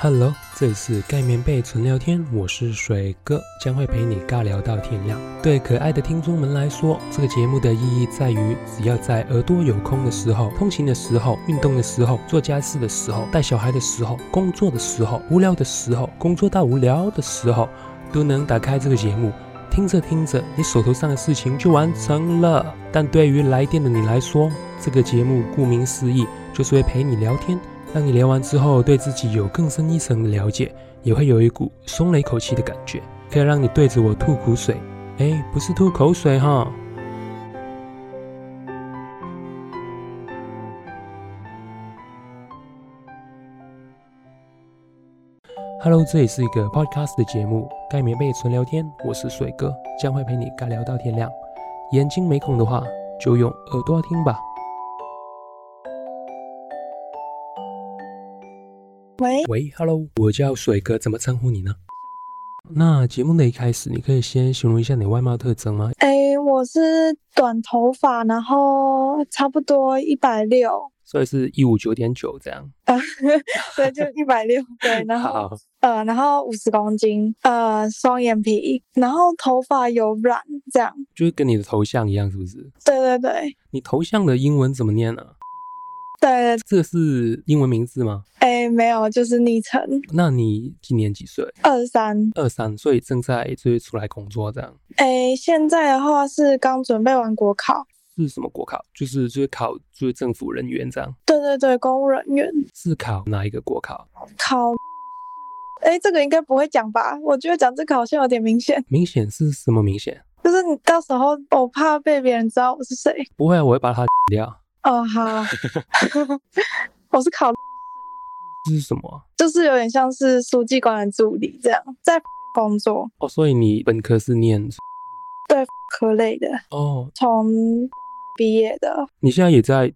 Hello，这里是盖棉被纯聊天，我是水哥，将会陪你尬聊到天亮。对可爱的听众们来说，这个节目的意义在于，只要在耳朵有空的时候、通勤的时候、运动的时候、做家事的时候、带小孩的时候、工作的时候、无聊的时候、工作到无聊的时候，都能打开这个节目，听着听着，你手头上的事情就完成了。但对于来电的你来说，这个节目顾名思义，就是会陪你聊天。当你聊完之后，对自己有更深一层的了解，也会有一股松了一口气的感觉，可以让你对着我吐苦水。哎，不是吐口水哈。Hello，这里是一个 Podcast 的节目，盖棉被纯聊天，我是水哥，将会陪你尬聊到天亮。眼睛没空的话，就用耳朵听吧。喂喂，Hello，我叫水哥，怎么称呼你呢？那节目的一开始，你可以先形容一下你外貌特征吗？哎，我是短头发，然后差不多一百六，所以是一五九点九这样。啊，对，就一百六，对，然后好呃，然后五十公斤，呃，双眼皮，然后头发有染，这样，就是跟你的头像一样，是不是？对对对。你头像的英文怎么念呢？对，这个是英文名字吗？哎，没有，就是昵称。那你今年几岁？二三。二三，所以正在就是出来工作这样。哎，现在的话是刚准备完国考。是什么国考？就是就是考就是政府人员这样。对对对，公务人员。是考哪一个国考？考。哎，这个应该不会讲吧？我觉得讲这个好像有点明显。明显是什么明显？就是你到时候我怕被别人知道我是谁。不会，我会把它剪掉。哦，好，我是考，这是什么？就是有点像是书记官的助理这样，在工作。哦，所以你本科是念对科类的哦，从毕业的。你现在也在？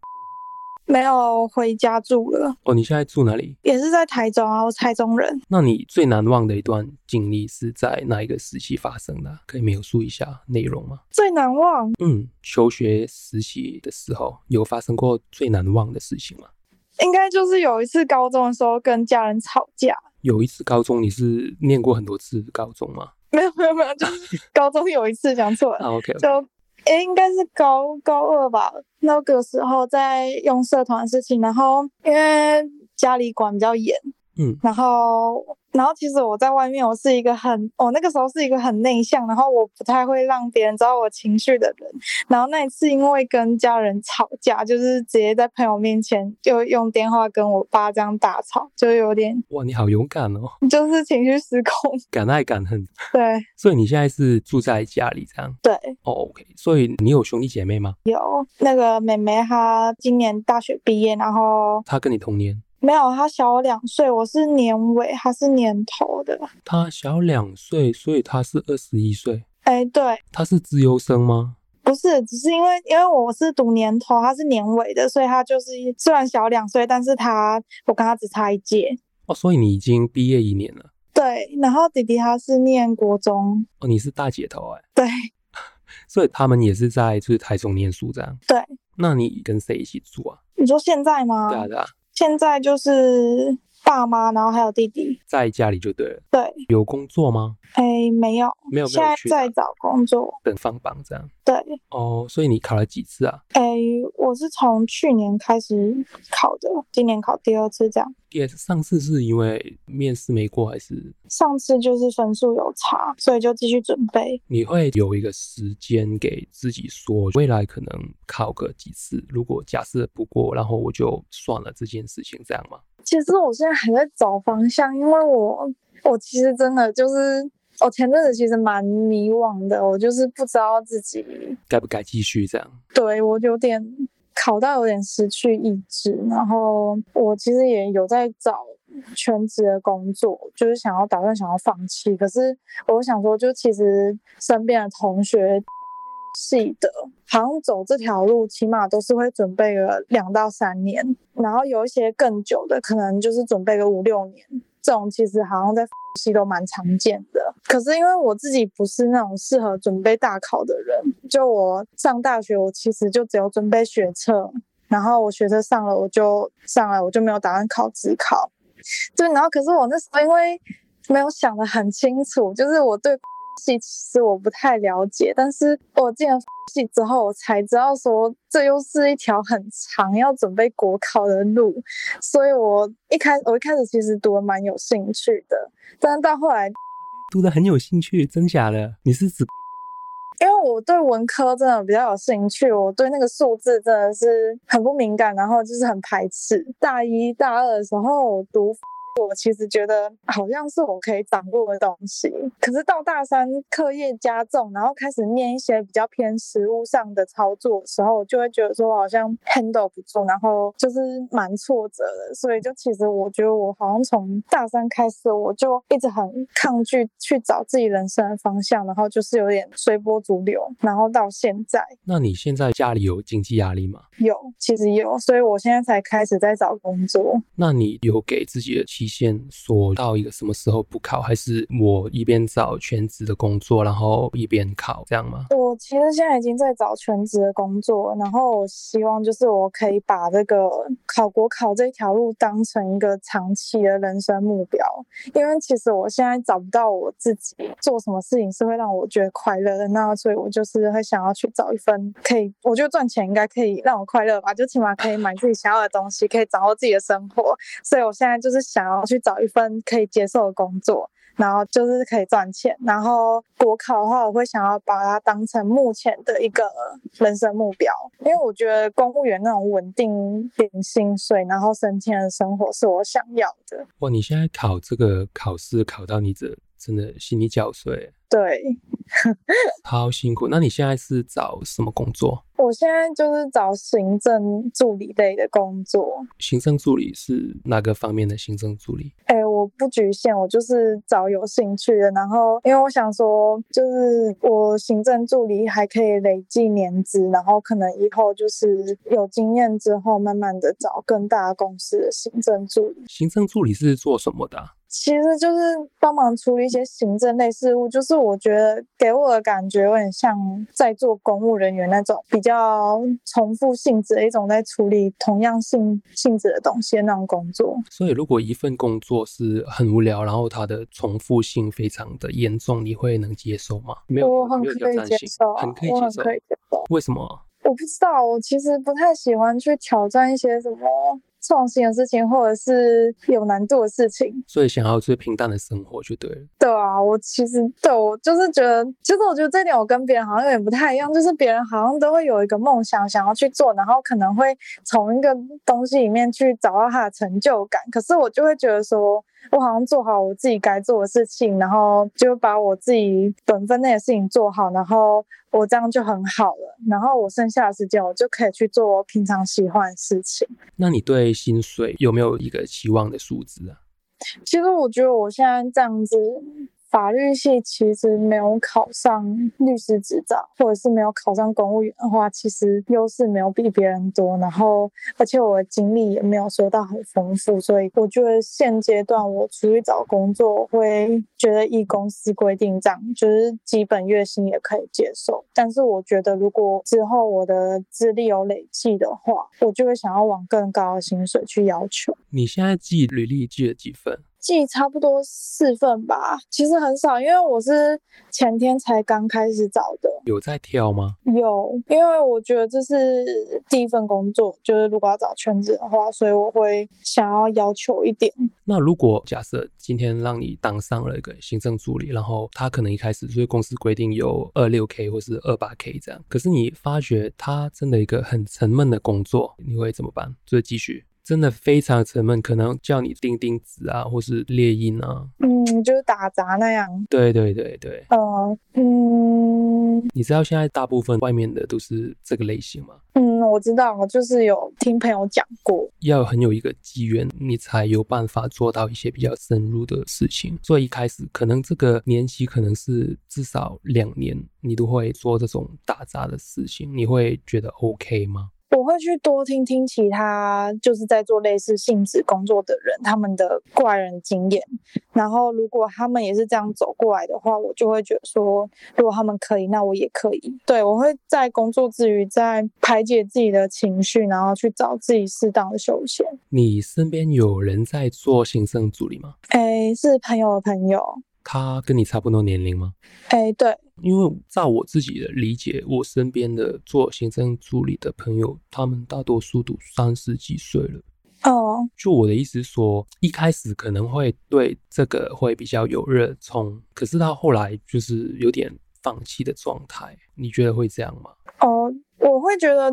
没有回家住了。哦，你现在住哪里？也是在台中啊，我台中人。那你最难忘的一段经历是在哪一个时期发生的？可以描述一下内容吗？最难忘？嗯，求学实习的时候有发生过最难忘的事情吗？应该就是有一次高中的时候跟家人吵架。有一次高中，你是念过很多次高中吗？没有没有没有，就是高中有一次讲错了。啊，OK. 就。诶，应该是高高二吧，那个时候在用社团的事情，然后因为家里管比较严，嗯，然后。然后其实我在外面，我是一个很，我那个时候是一个很内向，然后我不太会让别人知道我情绪的人。然后那一次因为跟家人吵架，就是直接在朋友面前就用电话跟我爸这样大吵，就有点哇，你好勇敢哦，就是情绪失控，敢爱敢恨。对，所以你现在是住在家里这样？对。哦，OK。所以你有兄弟姐妹吗？有，那个妹妹她今年大学毕业，然后她跟你同年。没有，他小我两岁，我是年尾，他是年头的。他小两岁，所以他是二十一岁。哎，对。他是资优生吗？不是，只是因为因为我是读年头，他是年尾的，所以他就是虽然小两岁，但是他我跟他只差一届。哦，所以你已经毕业一年了。对，然后弟弟他是念国中。哦，你是大姐头哎。对。所以他们也是在就是台中念书这样。对。那你跟谁一起住啊？你说现在吗？对啊，对啊。现在就是爸妈，然后还有弟弟在家里就对了。对，有工作吗？哎，没有，没有，现在在找工作，等放榜这样。对，哦，所以你考了几次啊？哎，我是从去年开始考的，今年考第二次这样。第二次，上次是因为面试没过还是？上次就是分数有差，所以就继续准备。你会有一个时间给自己说，未来可能考个几次，如果假设不过，然后我就算了这件事情，这样吗？其实我现在还在找方向，因为我我其实真的就是。我前阵子其实蛮迷惘的，我就是不知道自己该不该继续这样。对，我有点考到有点失去意志，然后我其实也有在找全职的工作，就是想要打算想要放弃。可是我想说，就其实身边的同学系的，好像走这条路起码都是会准备个两到三年，然后有一些更久的，可能就是准备个五六年。这种其实好像在系都蛮常见的，可是因为我自己不是那种适合准备大考的人，就我上大学，我其实就只有准备学测，然后我学测上了，我就上了，我就没有打算考职考，对，然后可是我那时候因为没有想得很清楚，就是我对系其实我不太了解，但是我进了系之后，我才知道说这又是一条很长要准备国考的路，所以我一开我一开始其实读的蛮有兴趣的，但是到后来读的很有兴趣，真假的？你是指？因为我对文科真的比较有兴趣，我对那个数字真的是很不敏感，然后就是很排斥。大一大二的时候我读。我其实觉得好像是我可以掌握的东西，可是到大三课业加重，然后开始念一些比较偏实务上的操作的时候，就会觉得说好像 handle 不住，然后就是蛮挫折的。所以就其实我觉得我好像从大三开始，我就一直很抗拒去找自己人生的方向，然后就是有点随波逐流，然后到现在。那你现在家里有经济压力吗？有，其实有，所以我现在才开始在找工作。那你有给自己的期限说到一个什么时候不考，还是我一边找全职的工作，然后一边考这样吗？我其实现在已经在找全职的工作，然后我希望就是我可以把这个考国考这一条路当成一个长期的人生目标，因为其实我现在找不到我自己做什么事情是会让我觉得快乐的，那所以我就是会想要去找一份可以，我觉得赚钱应该可以让我快乐吧，就起码可以买自己想要的东西，可以掌握自己的生活，所以我现在就是想去找。一份可以接受的工作，然后就是可以赚钱。然后国考的话，我会想要把它当成目前的一个人生目标，因为我觉得公务员那种稳定领薪水，然后升迁的生活是我想要的。哇，你现在考这个考试考到你这真的心力交瘁。对，好辛苦。那你现在是找什么工作？我现在就是找行政助理类的工作。行政助理是哪个方面的行政助理？哎、欸，我不局限，我就是找有兴趣的。然后，因为我想说，就是我行政助理还可以累计年资，然后可能以后就是有经验之后，慢慢的找更大公司的行政助理。行政助理是做什么的？其实就是帮忙处理一些行政类事务，就是我觉得给我的感觉有点像在做公务人员那种比较重复性质的一种在处理同样性性质的东西的那种工作。所以如果一份工作是很无聊，然后它的重复性非常的严重，你会能接受吗？没有，我很可以接受，很可以接受，我很可以接受。为什么？我不知道，我其实不太喜欢去挑战一些什么。创新的事情，或者是有难度的事情，所以想要最平淡的生活就对了。对啊，我其实对我就是觉得，其实我觉得这点我跟别人好像有点不太一样，就是别人好像都会有一个梦想想要去做，然后可能会从一个东西里面去找到他的成就感。可是我就会觉得说，我好像做好我自己该做的事情，然后就把我自己本分内的事情做好，然后我这样就很好了。然后我剩下的时间，我就可以去做我平常喜欢的事情。那你对薪水有没有一个期望的数字啊？其实我觉得我现在这样子。法律系其实没有考上律师执照，或者是没有考上公务员的话，其实优势没有比别人多。然后，而且我的经历也没有说到很丰富，所以我觉得现阶段我出去找工作，会觉得依公司规定这样，就是基本月薪也可以接受。但是我觉得如果之后我的资历有累积的话，我就会想要往更高的薪水去要求。你现在寄履历寄了几份？寄差不多四份吧，其实很少，因为我是前天才刚开始找的。有在挑吗？有，因为我觉得这是第一份工作，就是如果要找全职的话，所以我会想要要求一点。那如果假设今天让你当上了一个行政助理，然后他可能一开始就是公司规定有二六 K 或是二八 K 这样，可是你发觉他真的一个很沉闷的工作，你会怎么办？就是继续。真的非常沉闷，可能叫你钉钉子啊，或是猎鹰啊，嗯，就是打杂那样。对对对对，呃，嗯，你知道现在大部分外面的都是这个类型吗？嗯，我知道，我就是有听朋友讲过，要很有一个机缘，你才有办法做到一些比较深入的事情。所以一开始可能这个年期可能是至少两年，你都会做这种打杂的事情，你会觉得 OK 吗？我会去多听听其他就是在做类似性质工作的人他们的过来人经验，然后如果他们也是这样走过来的话，我就会觉得说，如果他们可以，那我也可以。对，我会在工作之余在排解自己的情绪，然后去找自己适当的休闲。你身边有人在做行政助理吗？诶，是朋友的朋友。他跟你差不多年龄吗？诶，对。因为照我自己的理解，我身边的做行政助理的朋友，他们大多数都三十几岁了。哦，就我的意思说，一开始可能会对这个会比较有热衷，可是到后来就是有点放弃的状态。你觉得会这样吗？哦，我会觉得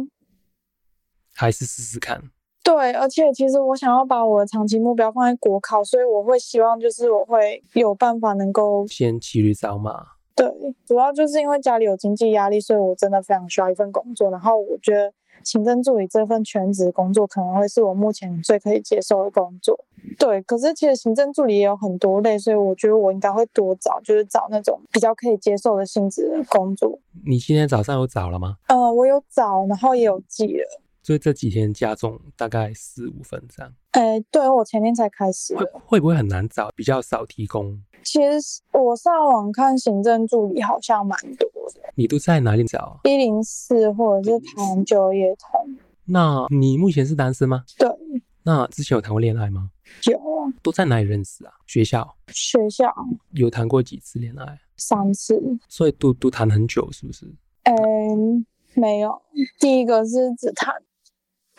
还是试试看。对，而且其实我想要把我的长期目标放在国考，所以我会希望就是我会有办法能够先骑驴找马。对，主要就是因为家里有经济压力，所以我真的非常需要一份工作。然后我觉得行政助理这份全职工作可能会是我目前最可以接受的工作。对，可是其实行政助理也有很多类，所以我觉得我应该会多找，就是找那种比较可以接受的性质的工作。你今天早上有找了吗？呃，我有找，然后也有寄了。所以这几天加重大概四五分这样。哎，对，我前天才开始。会会不会很难找？比较少提供。其实我上网看行政助理好像蛮多的。你都在哪里找？一零四或者是台湾就业通。那你目前是单身吗？对。那之前有谈过恋爱吗？有。都在哪里认识啊？学校。学校。有谈过几次恋爱？三次。所以都都谈很久，是不是？嗯，没有。第一个是只谈，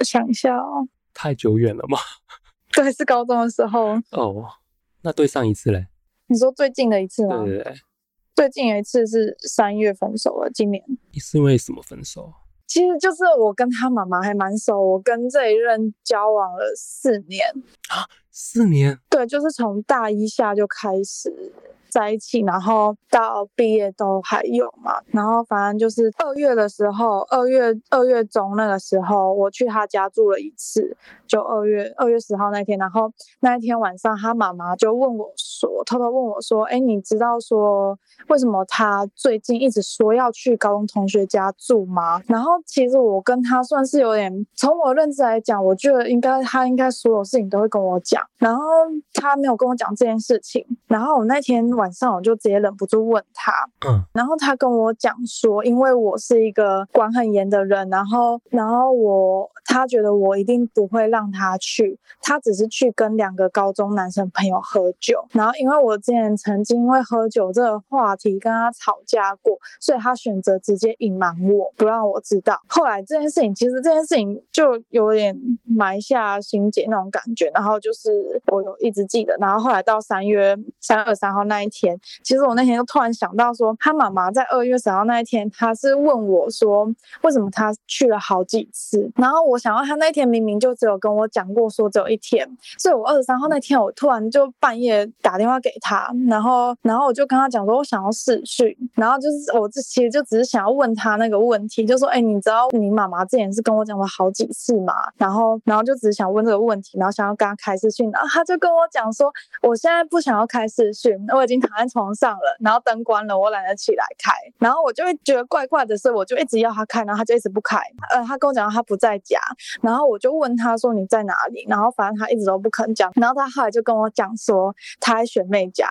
我想一下哦。太久远了吗？对，是高中的时候。哦，那对上一次嘞？你说最近的一次吗？对对对，最近有一次是三月分手了，今年。你是因为什么分手？其实就是我跟他妈妈还蛮熟，我跟这一任交往了四年。啊，四年？对，就是从大一下就开始。在一起，然后到毕业都还有嘛，然后反正就是二月的时候，二月二月中那个时候，我去他家住了一次，就二月二月十号那天，然后那一天晚上，他妈妈就问我说，偷偷问我说，哎，你知道说为什么他最近一直说要去高中同学家住吗？然后其实我跟他算是有点，从我认知来讲，我觉得应该他应该所有事情都会跟我讲，然后他没有跟我讲这件事情，然后我那天。晚上我就直接忍不住问他，嗯，然后他跟我讲说，因为我是一个管很严的人，然后，然后我他觉得我一定不会让他去，他只是去跟两个高中男生朋友喝酒，然后因为我之前曾经因为喝酒这个话题跟他吵架过，所以他选择直接隐瞒我，不让我知道。后来这件事情，其实这件事情就有点埋下心结那种感觉，然后就是我有一直记得，然后后来到三月三二三号那一天，其实我那天就突然想到说，他妈妈在二月十号那一天，他是问我说，为什么他去了好几次？然后我想到他那天明明就只有跟我讲过说只有一天，所以我二十三号那天我突然就半夜打电话给他，然后然后我就跟他讲说我想要视讯，然后就是我这其实就只是想要问他那个问题，就说哎，你知道你妈妈之前是跟我讲了好几次嘛？然后然后就只是想问这个问题，然后想要跟他开视讯，然后他就跟我讲说，我现在不想要开视讯，我已经。躺在床上了，然后灯关了，我懒得起来开，然后我就会觉得怪怪的，所以我就一直要他开，然后他就一直不开。呃，他跟我讲他不在家，然后我就问他说你在哪里，然后反正他一直都不肯讲，然后他后来就跟我讲说他在学妹家，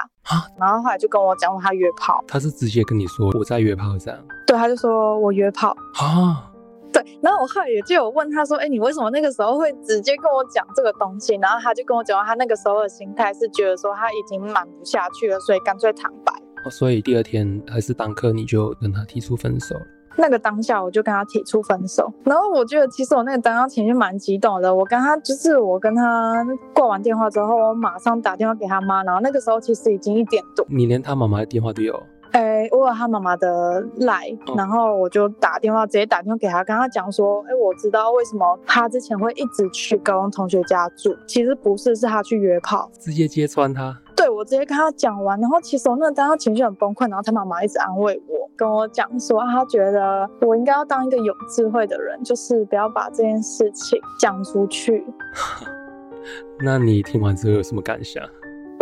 然后后来就跟我讲他约炮，他是直接跟你说我在约炮这样？对，他就说我约炮啊。对，然后我后来也就有问他说，哎，你为什么那个时候会直接跟我讲这个东西？然后他就跟我讲，他那个时候的心态是觉得说他已经瞒不下去了，所以干脆坦白。哦，所以第二天还是当刻你就跟他提出分手？那个当下我就跟他提出分手。然后我觉得其实我那个当下情绪蛮激动的。我跟他就是我跟他挂完电话之后，我马上打电话给他妈。然后那个时候其实已经一点多。你连他妈妈的电话都有？哎，我有他妈妈的赖，然后我就打电话，直接打电话给他，跟他讲说，哎，我知道为什么他之前会一直去高中同学家住，其实不是，是他去约炮，直接揭穿他。对，我直接跟他讲完，然后其实我那个当时情绪很崩溃，然后他妈妈一直安慰我，跟我讲说，他觉得我应该要当一个有智慧的人，就是不要把这件事情讲出去。那你听完之后有什么感想？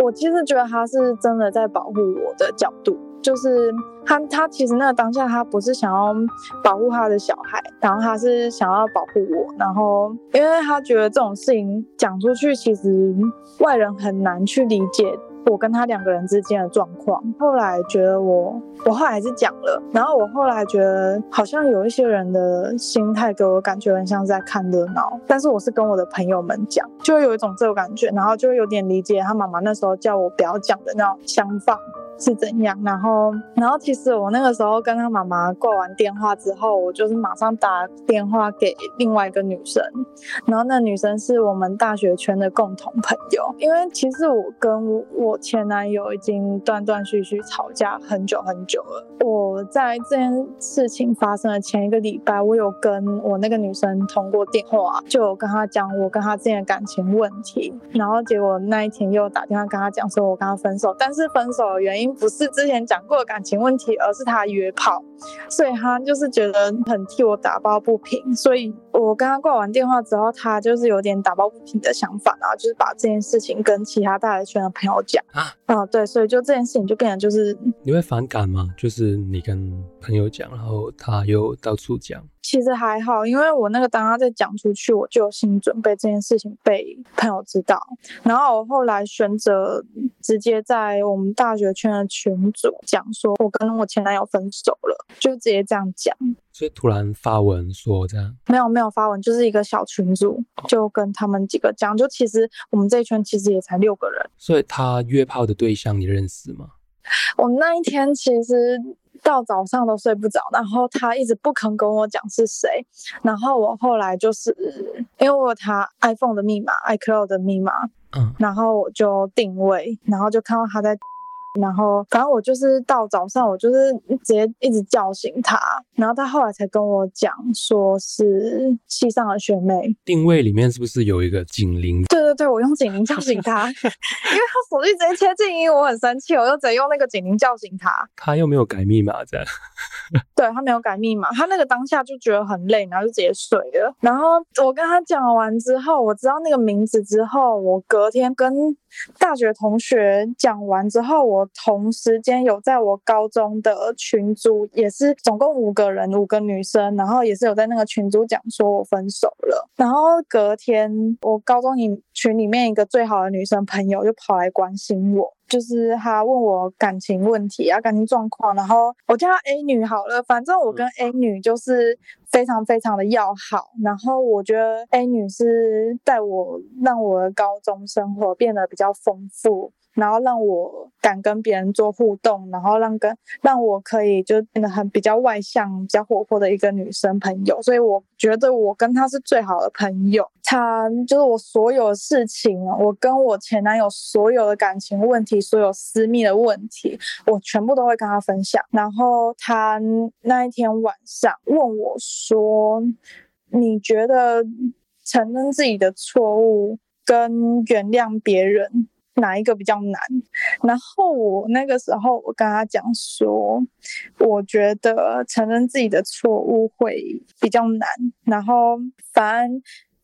我其实觉得他是真的在保护我的角度。就是他他其实那个当下他不是想要保护他的小孩，然后他是想要保护我，然后因为他觉得这种事情讲出去，其实外人很难去理解。我跟他两个人之间的状况，后来觉得我，我后来还是讲了，然后我后来觉得好像有一些人的心态给我感觉很像是在看热闹，但是我是跟我的朋友们讲，就会有一种这种感觉，然后就会有点理解他妈妈那时候叫我不要讲的那种想法。是怎样？然后，然后其实我那个时候跟他妈妈挂完电话之后，我就是马上打电话给另外一个女生，然后那女生是我们大学圈的共同朋友。因为其实我跟我前男友已经断断续续吵架很久很久了。我在这件事情发生的前一个礼拜，我有跟我那个女生通过电话，就有跟她讲我跟她之间的感情问题。然后结果那一天又打电话跟她讲说我跟她分手，但是分手的原因。不是之前讲过的感情问题，而是他约炮，所以他就是觉得很替我打抱不平。所以我跟他挂完电话之后，他就是有点打抱不平的想法，然后就是把这件事情跟其他大学圈的朋友讲啊，啊，对，所以就这件事情就变成就是你会反感吗？就是你跟朋友讲，然后他又到处讲。其实还好，因为我那个当他在讲出去，我就有心理准备这件事情被朋友知道。然后我后来选择直接在我们大学圈的群组讲，说我跟我前男友分手了，就直接这样讲。所以突然发文说这样？没有没有发文，就是一个小群组，就跟他们几个讲。就其实我们这一圈其实也才六个人。所以他约炮的对象你认识吗？我那一天其实。到早上都睡不着，然后他一直不肯跟我讲是谁，然后我后来就是因为我有他 iPhone 的密码，iCloud 的密码，嗯，然后我就定位，然后就看到他在。然后，反正我就是到早上，我就是直接一直叫醒他，然后他后来才跟我讲，说是系上的学妹。定位里面是不是有一个警铃？对对对，我用警铃叫醒他，因为他手机直接切静音，我很生气，我就直接用那个警铃叫醒他。他又没有改密码，这样。对，他没有改密码，他那个当下就觉得很累，然后就直接睡了。然后我跟他讲完之后，我知道那个名字之后，我隔天跟大学同学讲完之后，我同时间有在我高中的群组，也是总共五个人，五个女生，然后也是有在那个群组讲说我分手了。然后隔天，我高中里群里面一个最好的女生朋友就跑来关心我。就是他问我感情问题啊，感情状况，然后我叫她 A 女好了，反正我跟 A 女就是非常非常的要好，然后我觉得 A 女是带我让我的高中生活变得比较丰富。然后让我敢跟别人做互动，然后让跟让我可以就变得很比较外向、比较活泼的一个女生朋友，所以我觉得我跟她是最好的朋友。她就是我所有事情，我跟我前男友所有的感情问题、所有私密的问题，我全部都会跟她分享。然后她那一天晚上问我说：“你觉得承认自己的错误跟原谅别人？”哪一个比较难？然后我那个时候，我跟他讲说，我觉得承认自己的错误会比较难。然后反而。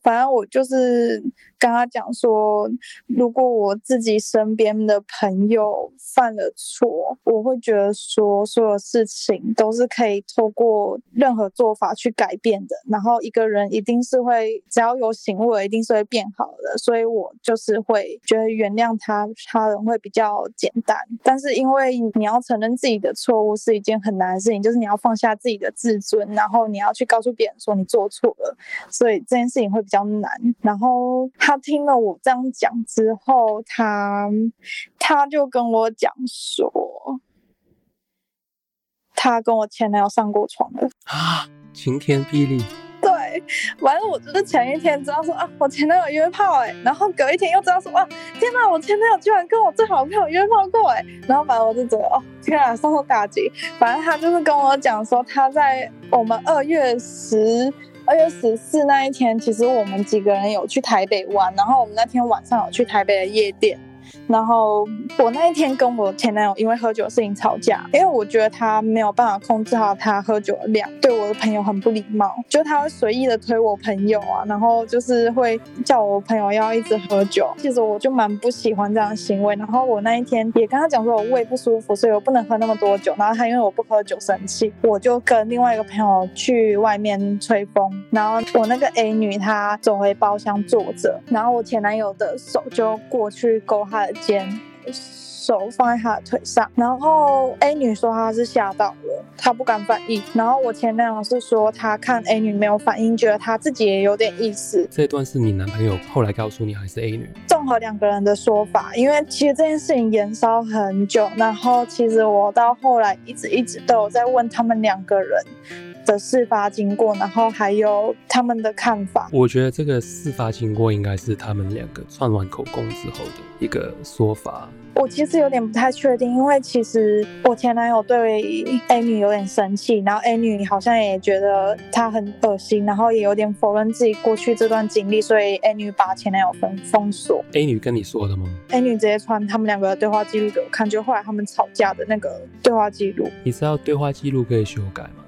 反正我就是跟他讲说，如果我自己身边的朋友犯了错，我会觉得说，所有事情都是可以透过任何做法去改变的。然后一个人一定是会，只要有行为，一定是会变好的。所以我就是会觉得原谅他他人会比较简单。但是因为你要承认自己的错误是一件很难的事情，就是你要放下自己的自尊，然后你要去告诉别人说你做错了。所以这件事情会比。比较难，然后他听了我这样讲之后，他他就跟我讲说，他跟我前男友上过床了啊！晴天霹雳，对，完了，我就是前一天知道说啊，我前男友约炮哎，然后隔一天又知道说啊，天哪，我前男友居然跟我最好的朋友约炮过哎，然后反正我就觉得哦，天啊，受到打击。反正他就是跟我讲说，他在我们二月十。二月十四那一天，其实我们几个人有去台北玩，然后我们那天晚上有去台北的夜店，然后我那一天跟我前男友因为喝酒的事情吵架，因为我觉得他没有办法控制好他喝酒的量，对我的朋友很不礼貌，就他会随意的推我朋友啊，然后就是会叫我朋友要一直喝酒。其实我就蛮不喜欢这样行为。然后我那一天也跟他讲说我胃不舒服，所以我不能喝那么多酒。然后他因为我不喝酒生气，我就跟另外一个朋友去外面吹风。然后我那个 A 女她走回包厢坐着，然后我前男友的手就过去勾她的肩。手放在他的腿上，然后 A 女说她是吓到了，她不敢反应。然后我前男友是说他看 A 女没有反应，觉得她自己也有点意思。这段是你男朋友后来告诉你，还是 A 女？综合两个人的说法，因为其实这件事情延烧很久，然后其实我到后来一直一直都有在问他们两个人的事发经过，然后还有他们的看法。我觉得这个事发经过应该是他们两个串完口供之后的一个说法。我其实有点不太确定，因为其实我前男友对 A 女有点生气，然后 A 女好像也觉得他很恶心，然后也有点否认自己过去这段经历，所以 A 女把前男友封封锁。A 女跟你说的吗？A 女直接传他们两个的对话记录给我看，就后来他们吵架的那个对话记录。你知道对话记录可以修改吗？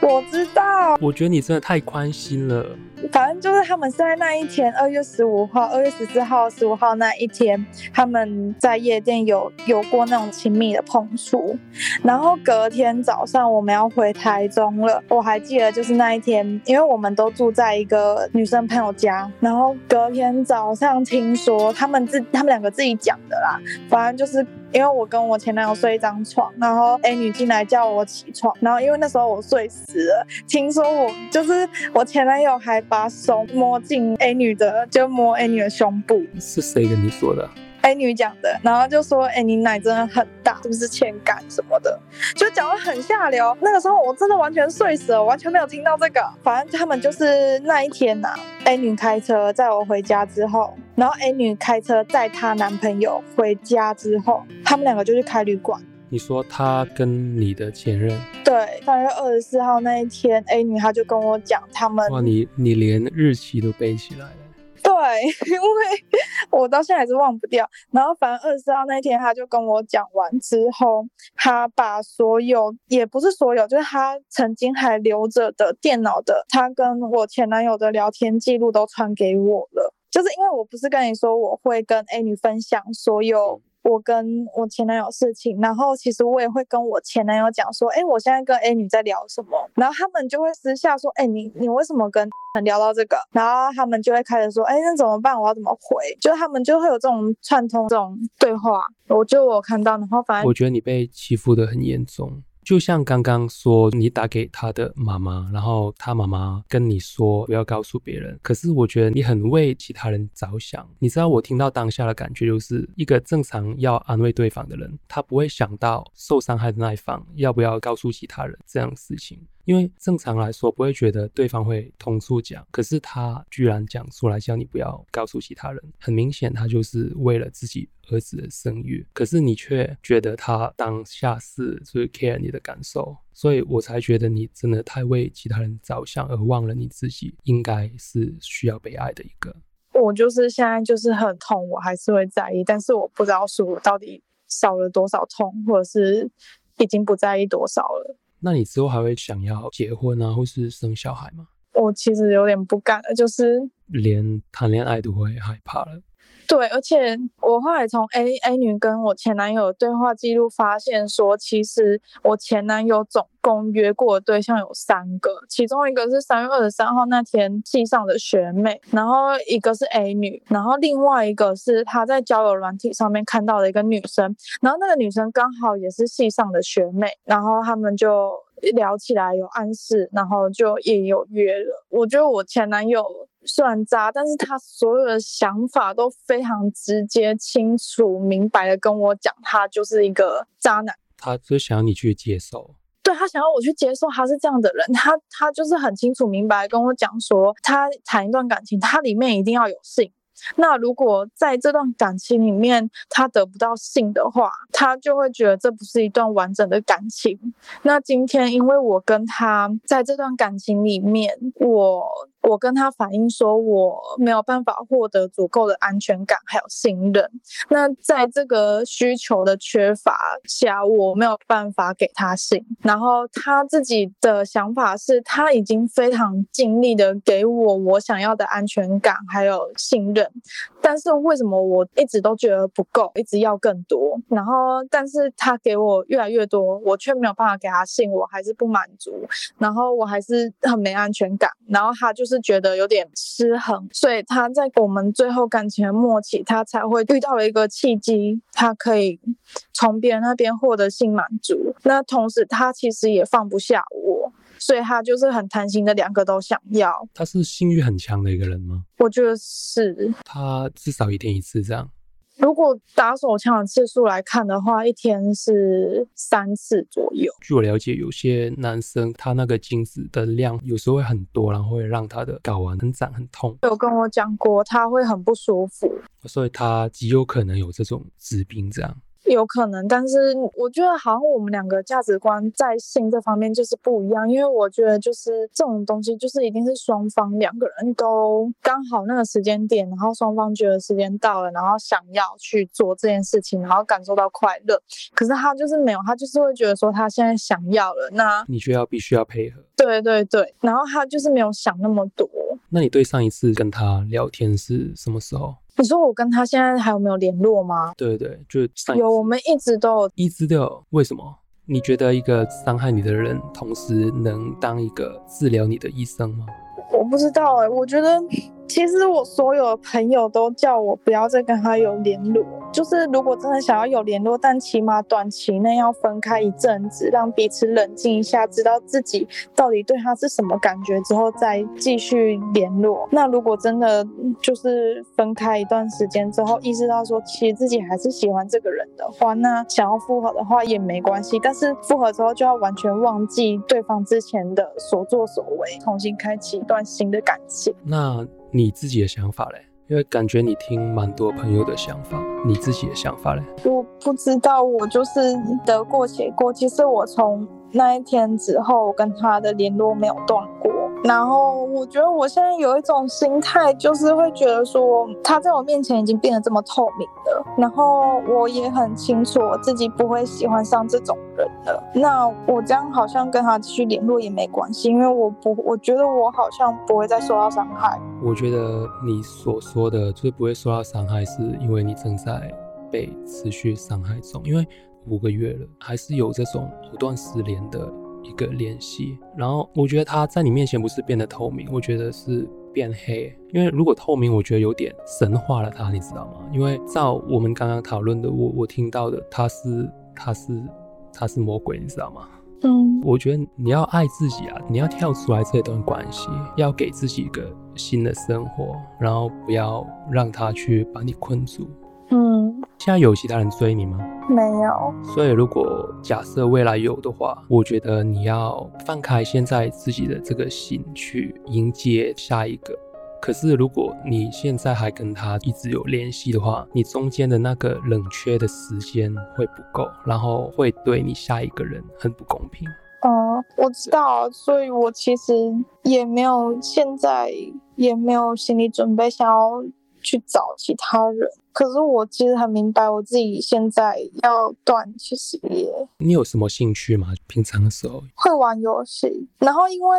我知道，我觉得你真的太宽心了。反正就是他们是在那一天，二月十五号、二月十四号、十五号那一天，他们在夜店有有过那种亲密的碰触。然后隔天早上我们要回台中了，我还记得就是那一天，因为我们都住在一个女生朋友家。然后隔天早上听说他们自他们两个自己讲的啦，反正就是。因为我跟我前男友睡一张床，然后 A 女进来叫我起床，然后因为那时候我睡死了，听说我就是我前男友还把手摸进 A 女的，就摸 A 女的胸部。是谁跟你说的？A 女讲的，然后就说：“哎、欸，你奶真的很大，是不是欠干什么的？”就讲的很下流。那个时候我真的完全睡死了，完全没有听到这个。反正他们就是那一天呐、啊，A 女开车载我回家之后，然后 A 女开车载她男朋友回家之后，他们两个就去开旅馆。你说她跟你的前任？对，三月二十四号那一天，A 女她就跟我讲他们。哇，你你连日期都背起来了。对，因为我到现在还是忘不掉。然后，反正二十四号那天，他就跟我讲完之后，他把所有，也不是所有，就是他曾经还留着的电脑的，他跟我前男友的聊天记录都传给我了。就是因为我不是跟你说我会跟 A 女分享所有。我跟我前男友事情，然后其实我也会跟我前男友讲说，哎，我现在跟 A 女在聊什么，然后他们就会私下说，哎，你你为什么跟聊到这个？然后他们就会开始说，哎，那怎么办？我要怎么回？就他们就会有这种串通这种对话，我就我看到，然后反正我觉得你被欺负的很严重。就像刚刚说，你打给他的妈妈，然后他妈妈跟你说不要告诉别人。可是我觉得你很为其他人着想。你知道我听到当下的感觉，就是一个正常要安慰对方的人，他不会想到受伤害的那一方要不要告诉其他人这样事情。因为正常来说不会觉得对方会通处讲，可是他居然讲出来叫你不要告诉其他人，很明显他就是为了自己儿子的声誉，可是你却觉得他当下是就是 care 你的感受，所以我才觉得你真的太为其他人着想，而忘了你自己应该是需要被爱的一个。我就是现在就是很痛，我还是会在意，但是我不知道说到底少了多少痛，或者是已经不在意多少了。那你之后还会想要结婚啊，或是生小孩吗？我其实有点不敢了，就是连谈恋爱都会害怕了。对，而且我后来从 A A 女跟我前男友对话记录发现说，其实我前男友总共约过的对象有三个，其中一个是三月二十三号那天系上的学妹，然后一个是 A 女，然后另外一个是他在交友软体上面看到的一个女生，然后那个女生刚好也是系上的学妹，然后他们就聊起来有暗示，然后就也有约了。我觉得我前男友。算渣，但是他所有的想法都非常直接、清楚、明白的跟我讲，他就是一个渣男。他就想要你去接受，对，他想要我去接受他是这样的人。他他就是很清楚明白跟我讲说，他谈一段感情，他里面一定要有性。那如果在这段感情里面他得不到性的话，他就会觉得这不是一段完整的感情。那今天因为我跟他在这段感情里面，我。我跟他反映说我没有办法获得足够的安全感还有信任。那在这个需求的缺乏下，我没有办法给他信。然后他自己的想法是他已经非常尽力的给我我想要的安全感还有信任，但是为什么我一直都觉得不够，一直要更多？然后但是他给我越来越多，我却没有办法给他信，我还是不满足，然后我还是很没安全感。然后他就是觉得有点失衡，所以他在我们最后感情的末期，他才会遇到了一个契机，他可以从别人那边获得性满足。那同时他其实也放不下我，所以他就是很贪心的两个都想要。他是性欲很强的一个人吗？我觉得是。他至少一天一次这样。如果打手枪的次数来看的话，一天是三次左右。据我了解，有些男生他那个精子的量有时候会很多，然后会让他的睾丸很长很痛。有跟我讲过，他会很不舒服，所以他极有可能有这种疾病这样。有可能，但是我觉得好像我们两个价值观在性这方面就是不一样，因为我觉得就是这种东西就是一定是双方两个人都刚好那个时间点，然后双方觉得时间到了，然后想要去做这件事情，然后感受到快乐。可是他就是没有，他就是会觉得说他现在想要了，那你就要必须要配合。对对对，然后他就是没有想那么多。那你对上一次跟他聊天是什么时候？你说我跟他现在还有没有联络吗？对对，就上有，我们一直都有，一直都有。为什么？你觉得一个伤害你的人，同时能当一个治疗你的医生吗？我不知道哎、我觉得。其实我所有的朋友都叫我不要再跟他有联络，就是如果真的想要有联络，但起码短期内要分开一阵子，让彼此冷静一下，知道自己到底对他是什么感觉之后再继续联络。那如果真的就是分开一段时间之后，意识到说其实自己还是喜欢这个人的话，那想要复合的话也没关系。但是复合之后就要完全忘记对方之前的所作所为，重新开启一段新的感情。那。你自己的想法嘞？因为感觉你听蛮多朋友的想法，你自己的想法嘞？我不知道，我就是得过且过。其实我从那一天之后，跟他的联络没有断过。然后我觉得我现在有一种心态，就是会觉得说他在我面前已经变得这么透明了，然后我也很清楚我自己不会喜欢上这种人了。那我这样好像跟他继续联络也没关系，因为我不，我觉得我好像不会再受到伤害。我觉得你所说的最不会受到伤害，是因为你正在被持续伤害中，因为五个月了，还是有这种藕断丝连的。一个联系，然后我觉得他在你面前不是变得透明，我觉得是变黑。因为如果透明，我觉得有点神化了他，你知道吗？因为照我们刚刚讨论的，我我听到的，他是他是他是魔鬼，你知道吗？嗯，我觉得你要爱自己啊，你要跳出来这段关系，要给自己一个新的生活，然后不要让他去把你困住。嗯，现在有其他人追你吗？没有。所以如果假设未来有的话，我觉得你要放开现在自己的这个心去迎接下一个。可是如果你现在还跟他一直有联系的话，你中间的那个冷却的时间会不够，然后会对你下一个人很不公平。嗯，我知道，所以我其实也没有现在也没有心理准备想要去找其他人。可是我其实很明白，我自己现在要断，其实也。你有什么兴趣吗？平常的时候会玩游戏，然后因为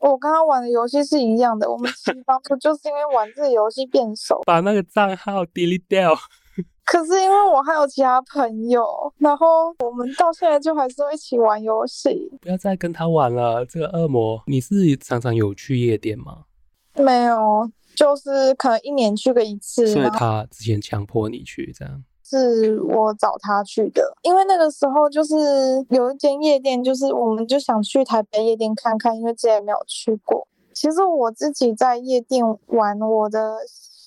我跟他玩的游戏是一样的，我们当初就是因为玩这个游戏变熟，把那个账号 delete 掉。可是因为我还有其他朋友，然后我们到现在就还是会一起玩游戏。不要再跟他玩了，这个恶魔。你是常常有去夜店吗？没有。就是可能一年去个一次，所以他之前强迫你去这样？是我找他去的，因为那个时候就是有一间夜店，就是我们就想去台北夜店看看，因为之前没有去过。其实我自己在夜店玩我的。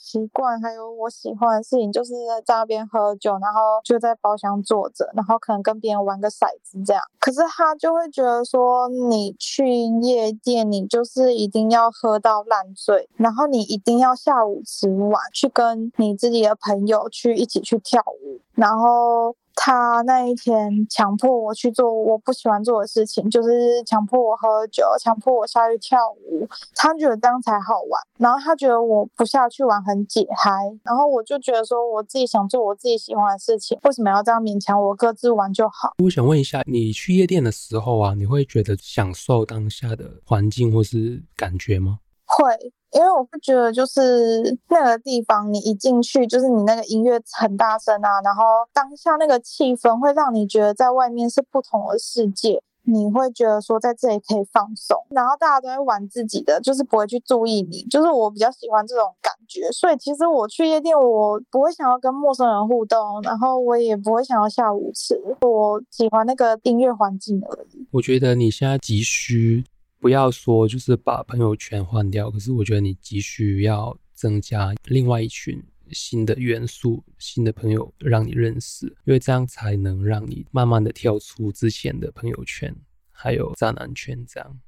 习惯还有我喜欢的事情，就是在那边喝酒，然后就在包厢坐着，然后可能跟别人玩个骰子这样。可是他就会觉得说，你去夜店，你就是一定要喝到烂醉，然后你一定要下午吃完，去跟你自己的朋友去一起去跳舞，然后。他那一天强迫我去做我不喜欢做的事情，就是强迫我喝酒，强迫我下去跳舞。他觉得这样才好玩，然后他觉得我不下去玩很解嗨，然后我就觉得说我自己想做我自己喜欢的事情，为什么要这样勉强我？各自玩就好。我想问一下，你去夜店的时候啊，你会觉得享受当下的环境或是感觉吗？会。因为我会觉得，就是那个地方，你一进去，就是你那个音乐很大声啊，然后当下那个气氛会让你觉得在外面是不同的世界，你会觉得说在这里可以放松，然后大家都在玩自己的，就是不会去注意你，就是我比较喜欢这种感觉，所以其实我去夜店，我不会想要跟陌生人互动，然后我也不会想要下舞池，我喜欢那个音乐环境而已。我觉得你现在急需。不要说就是把朋友圈换掉，可是我觉得你急需要增加另外一群新的元素、新的朋友让你认识，因为这样才能让你慢慢的跳出之前的朋友圈，还有渣男圈。这样，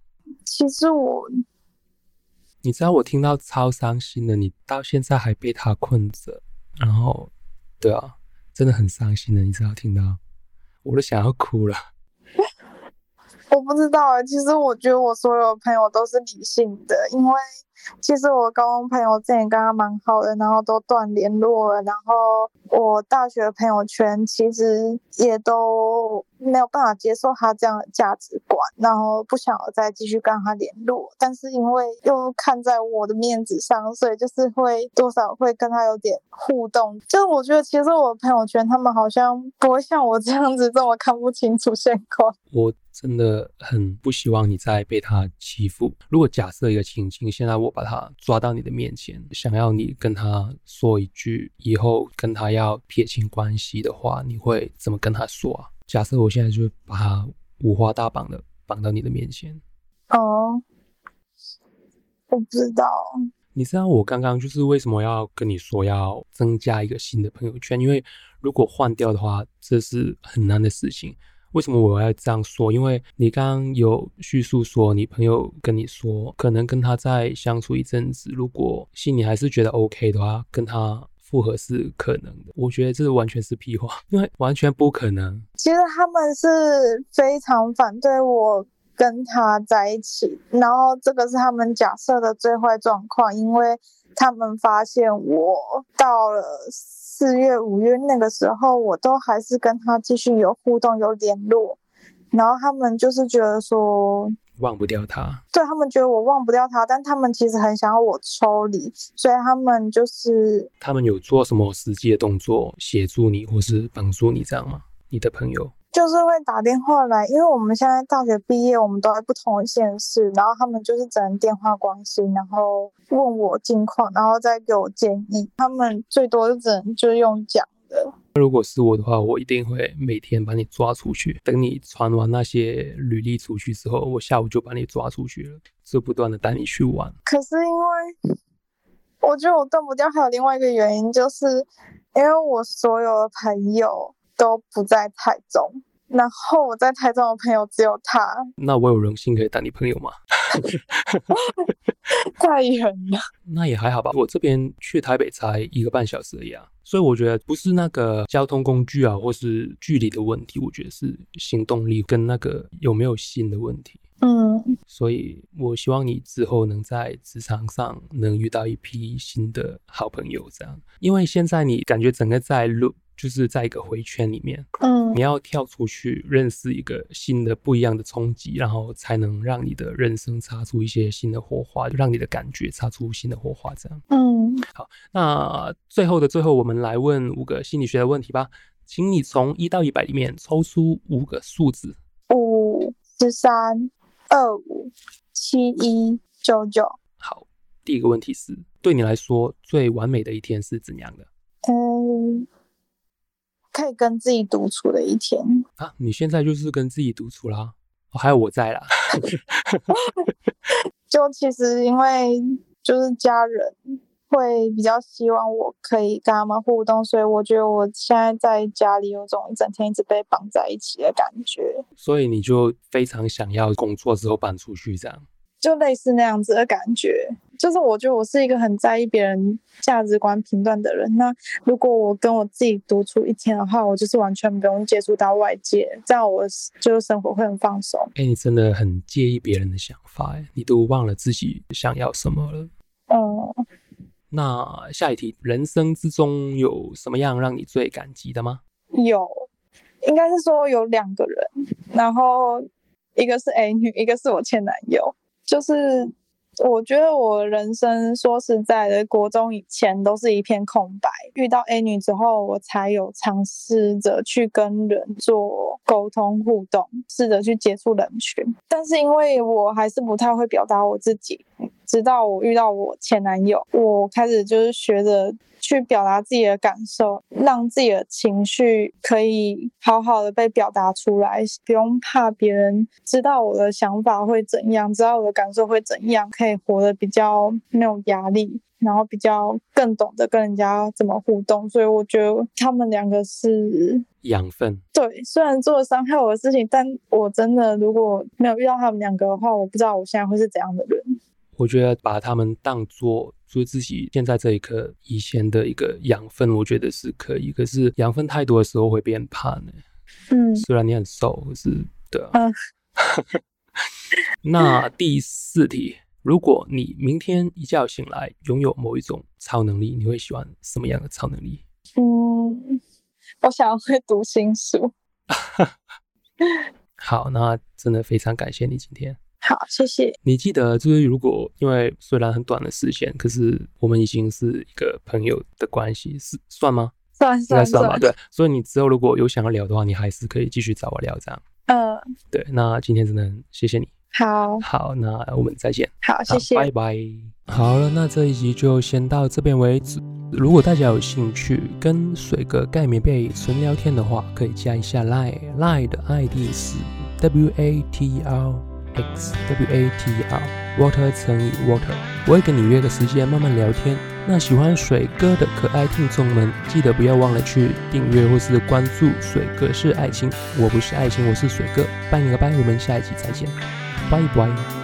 其实我，你知道我听到超伤心的，你到现在还被他困着，然后，对啊，真的很伤心的，你知道听到，我都想要哭了。我不知道啊，其实我觉得我所有朋友都是理性的，因为其实我高中朋友之前跟他蛮好的，然后都断联络了，然后我大学朋友圈其实也都没有办法接受他这样的价值观，然后不想再继续跟他联络，但是因为又看在我的面子上，所以就是会多少会跟他有点互动。就是我觉得其实我朋友圈他们好像不会像我这样子这么看不清楚现况。我。真的很不希望你再被他欺负。如果假设一个情境，现在我把他抓到你的面前，想要你跟他说一句以后跟他要要撇清关系的话，你会怎么跟他说啊？假设我现在就把他五花大绑的绑到你的面前。哦，我不知道。你知道我刚刚就是为什么要跟你说要增加一个新的朋友圈？因为如果换掉的话，这是很难的事情。为什么我要这样说？因为你刚刚有叙述说，你朋友跟你说，可能跟他再相处一阵子，如果心里还是觉得 OK 的话，跟他复合是可能的。我觉得这完全是屁话，因为完全不可能。其实他们是非常反对我跟他在一起，然后这个是他们假设的最坏状况，因为他们发现我到了。四月、五月那个时候，我都还是跟他继续有互动、有联络，然后他们就是觉得说忘不掉他，对，他们觉得我忘不掉他，但他们其实很想要我抽离，所以他们就是他们有做什么实际的动作协助你，或是帮助你这样吗？你的朋友？就是会打电话来，因为我们现在大学毕业，我们都在不同的县市，然后他们就是只能电话关心，然后问我近况，然后再给我建议。他们最多就只能就是用讲的。如果是我的话，我一定会每天把你抓出去。等你传完那些履历出去之后，我下午就把你抓出去了，就不断的带你去玩。可是因为我觉得我断不掉，还有另外一个原因，就是因为我所有的朋友。都不在台中，然后我在台中的朋友只有他。那我有荣幸可以当你朋友吗？太远了。那也还好吧，我这边去台北才一个半小时而已啊，所以我觉得不是那个交通工具啊，或是距离的问题，我觉得是行动力跟那个有没有心的问题。嗯，所以我希望你之后能在职场上能遇到一批新的好朋友，这样，因为现在你感觉整个在路。就是在一个回圈里面，嗯，你要跳出去认识一个新的、不一样的冲击，然后才能让你的人生擦出一些新的火花，让你的感觉擦出新的火花。这样，嗯，好，那最后的最后，我们来问五个心理学的问题吧。请你从一到一百里面抽出五个数字：五、十三、二五、七一、九九。好，第一个问题是，对你来说最完美的一天是怎样的？嗯。可以跟自己独处的一天啊！你现在就是跟自己独处啦，哦，还有我在啦。就其实因为就是家人会比较希望我可以跟他们互动，所以我觉得我现在在家里有种一整天一直被绑在一起的感觉。所以你就非常想要工作之后搬出去这样？就类似那样子的感觉。就是我觉得我是一个很在意别人价值观评断的人。那如果我跟我自己独处一天的话，我就是完全不用接触到外界，这样我就是生活会很放松。哎、欸，你真的很介意别人的想法，哎，你都忘了自己想要什么了。嗯。那下一题，人生之中有什么样让你最感激的吗？有，应该是说有两个人，然后一个是 A 女，一个是我前男友，就是。我觉得我人生说实在的，国中以前都是一片空白。遇到 A 女之后，我才有尝试着去跟人做沟通互动，试着去接触人群。但是因为我还是不太会表达我自己。直到我遇到我前男友，我开始就是学着去表达自己的感受，让自己的情绪可以好好的被表达出来，不用怕别人知道我的想法会怎样，知道我的感受会怎样，可以活得比较没有压力，然后比较更懂得跟人家怎么互动。所以我觉得他们两个是养分。对，虽然做了伤害我的事情，但我真的如果没有遇到他们两个的话，我不知道我现在会是怎样的人。我觉得把他们当做做自己现在这一刻以前的一个养分，我觉得是可以。可是养分太多的时候会变胖呢。嗯，虽然你很瘦，可是的啊。嗯。那第四题，如果你明天一觉醒来拥有某一种超能力，你会喜欢什么样的超能力？嗯，我想要会读心术。好，那真的非常感谢你今天。好，谢谢。你记得，就是如果因为虽然很短的时间，可是我们已经是一个朋友的关系，是算吗？算算算吧。对，所以你之后如果有想要聊的话，你还是可以继续找我聊这样。嗯，对。那今天真的很谢谢你。好，好，那我们再见。好，谢谢，拜拜。好了，那这一集就先到这边为止。如果大家有兴趣跟水哥盖棉被纯聊天的话，可以加一下 Line，Line 的 ID 是 W A T R。X W A T R Water 乘以 Water，我会跟你约个时间慢慢聊天。那喜欢水哥的可爱听众们，记得不要忘了去订阅或是关注水哥是爱情，我不是爱情，我是水哥，拜你个拜，我们下一期再见，拜拜。